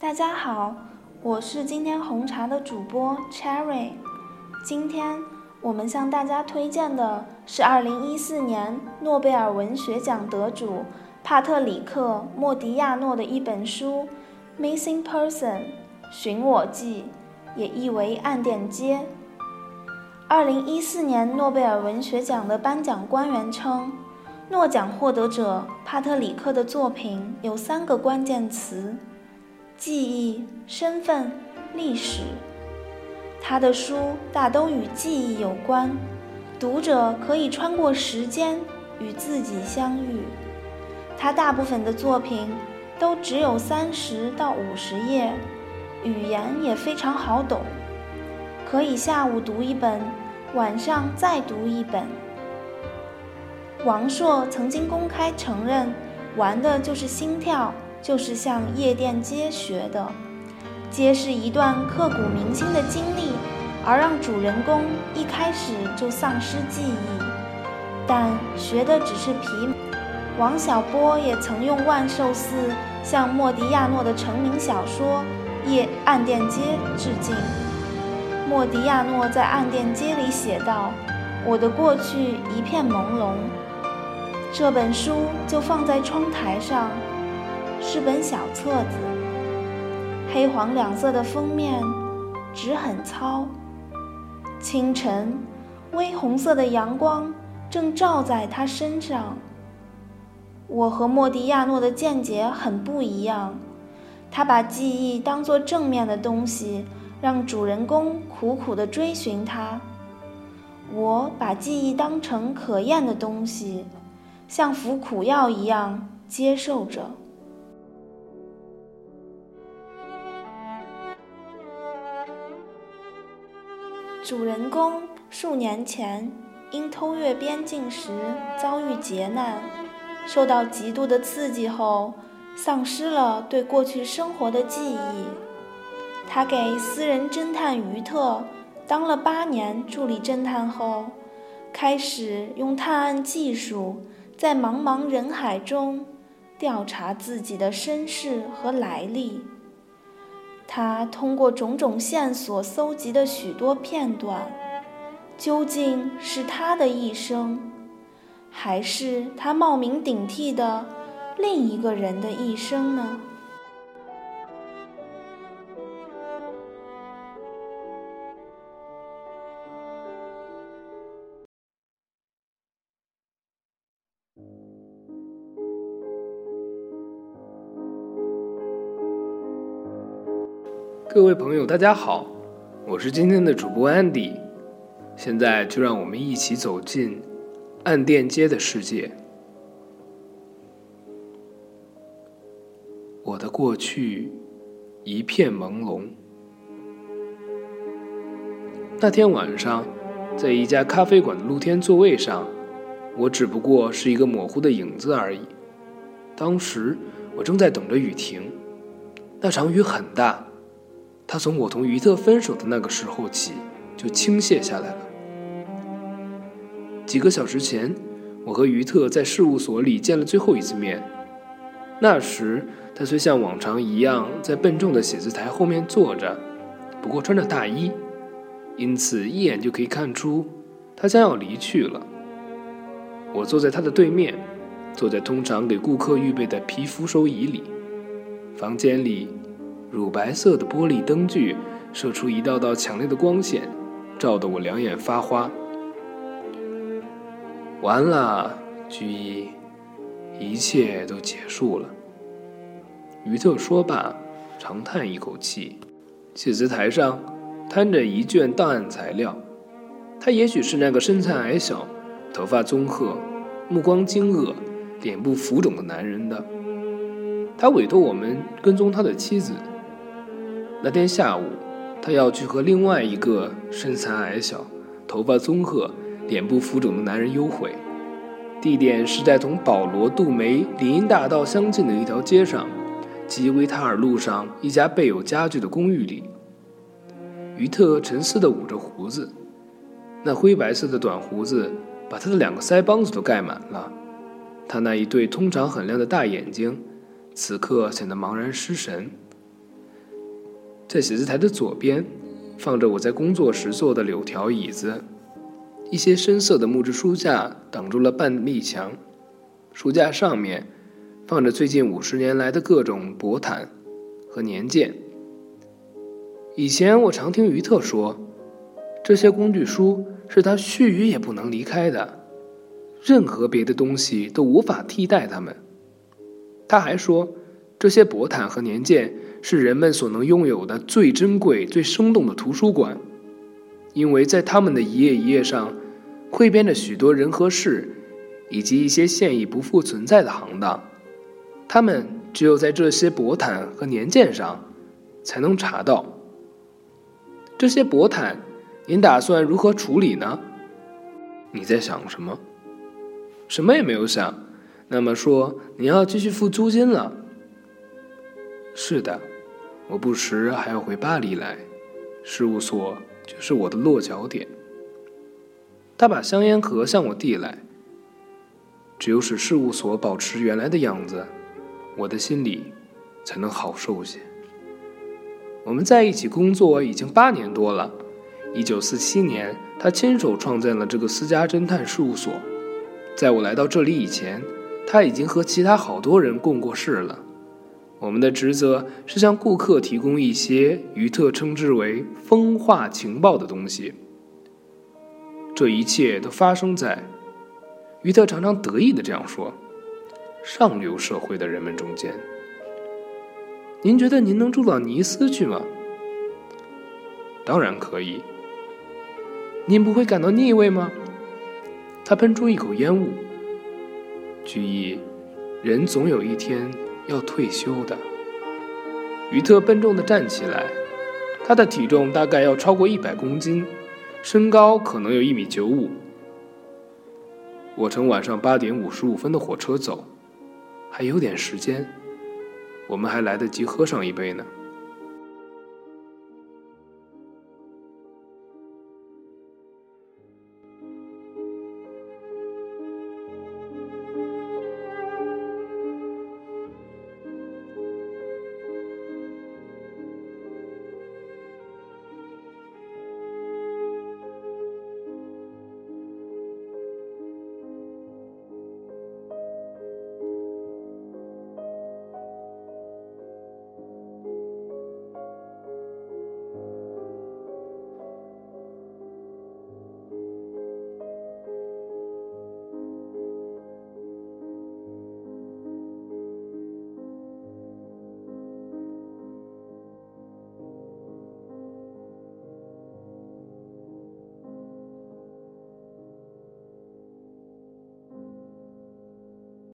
大家好，我是今天红茶的主播 Cherry。今天我们向大家推荐的是2014年诺贝尔文学奖得主帕特里克·莫迪亚诺的一本书《Missing Person》寻我记，也译为《暗点街》。2014年诺贝尔文学奖的颁奖官员称。诺奖获得者帕特里克的作品有三个关键词：记忆、身份、历史。他的书大都与记忆有关，读者可以穿过时间与自己相遇。他大部分的作品都只有三十到五十页，语言也非常好懂，可以下午读一本，晚上再读一本。王朔曾经公开承认，玩的就是心跳，就是向夜店街学的，揭示一段刻骨铭心的经历，而让主人公一开始就丧失记忆。但学的只是皮。王小波也曾用万寿寺向莫迪亚诺的成名小说《夜暗电街》致敬。莫迪亚诺在《暗电街》里写道：“我的过去一片朦胧。”这本书就放在窗台上，是本小册子，黑黄两色的封面，纸很糙。清晨，微红色的阳光正照在他身上。我和莫迪亚诺的见解很不一样，他把记忆当作正面的东西，让主人公苦苦地追寻它；我把记忆当成可厌的东西。像服苦药一样接受着。主人公数年前因偷越边境时遭遇劫难，受到极度的刺激后，丧失了对过去生活的记忆。他给私人侦探于特当了八年助理侦探后，开始用探案技术。在茫茫人海中调查自己的身世和来历。他通过种种线索搜集的许多片段，究竟是他的一生，还是他冒名顶替的另一个人的一生呢？各位朋友，大家好，我是今天的主播安迪。现在就让我们一起走进暗电街的世界。我的过去一片朦胧。那天晚上，在一家咖啡馆的露天座位上，我只不过是一个模糊的影子而已。当时我正在等着雨停，那场雨很大。他从我同于特分手的那个时候起就倾泻下来了。几个小时前，我和于特在事务所里见了最后一次面。那时，他虽像往常一样在笨重的写字台后面坐着，不过穿着大衣，因此一眼就可以看出他将要离去了。我坐在他的对面，坐在通常给顾客预备的皮扶手椅里。房间里。乳白色的玻璃灯具射出一道道强烈的光线，照得我两眼发花。完了，居一，一切都结束了。于特说罢，长叹一口气。写字台上摊着一卷档案材料，他也许是那个身材矮小、头发棕褐、目光惊愕、脸部浮肿的男人的。他委托我们跟踪他的妻子。那天下午，他要去和另外一个身材矮小、头发棕褐、脸部浮肿的男人幽会，地点是在同保罗·杜梅林荫大道相近的一条街上，即维塔尔路上一家备有家具的公寓里。于特沉思地捂着胡子，那灰白色的短胡子把他的两个腮帮子都盖满了，他那一对通常很亮的大眼睛，此刻显得茫然失神。在写字台的左边，放着我在工作时坐的柳条椅子，一些深色的木质书架挡住了半壁墙。书架上面放着最近五十年来的各种薄毯和年鉴。以前我常听于特说，这些工具书是他须臾也不能离开的，任何别的东西都无法替代它们。他还说，这些薄毯和年鉴是人们所能拥有的最珍贵、最生动的图书馆，因为在他们的一页一页上，汇编着许多人和事，以及一些现已不复存在的行当。他们只有在这些薄毯和年鉴上才能查到。这些薄毯，您打算如何处理呢？你在想什么？什么也没有想。那么说，你要继续付租金了？是的，我不时还要回巴黎来，事务所就是我的落脚点。他把香烟盒向我递来。只有使事务所保持原来的样子，我的心里才能好受些。我们在一起工作已经八年多了。一九四七年，他亲手创建了这个私家侦探事务所。在我来到这里以前，他已经和其他好多人共过事了。我们的职责是向顾客提供一些于特称之为“风化情报”的东西。这一切都发生在于特常常得意地这样说：“上流社会的人们中间。”您觉得您能住到尼斯去吗？当然可以。您不会感到腻味吗？他喷出一口烟雾。居易，人总有一天要退休的。于特笨重的站起来，他的体重大概要超过一百公斤，身高可能有一米九五。我乘晚上八点五十五分的火车走，还有点时间。我们还来得及喝上一杯呢。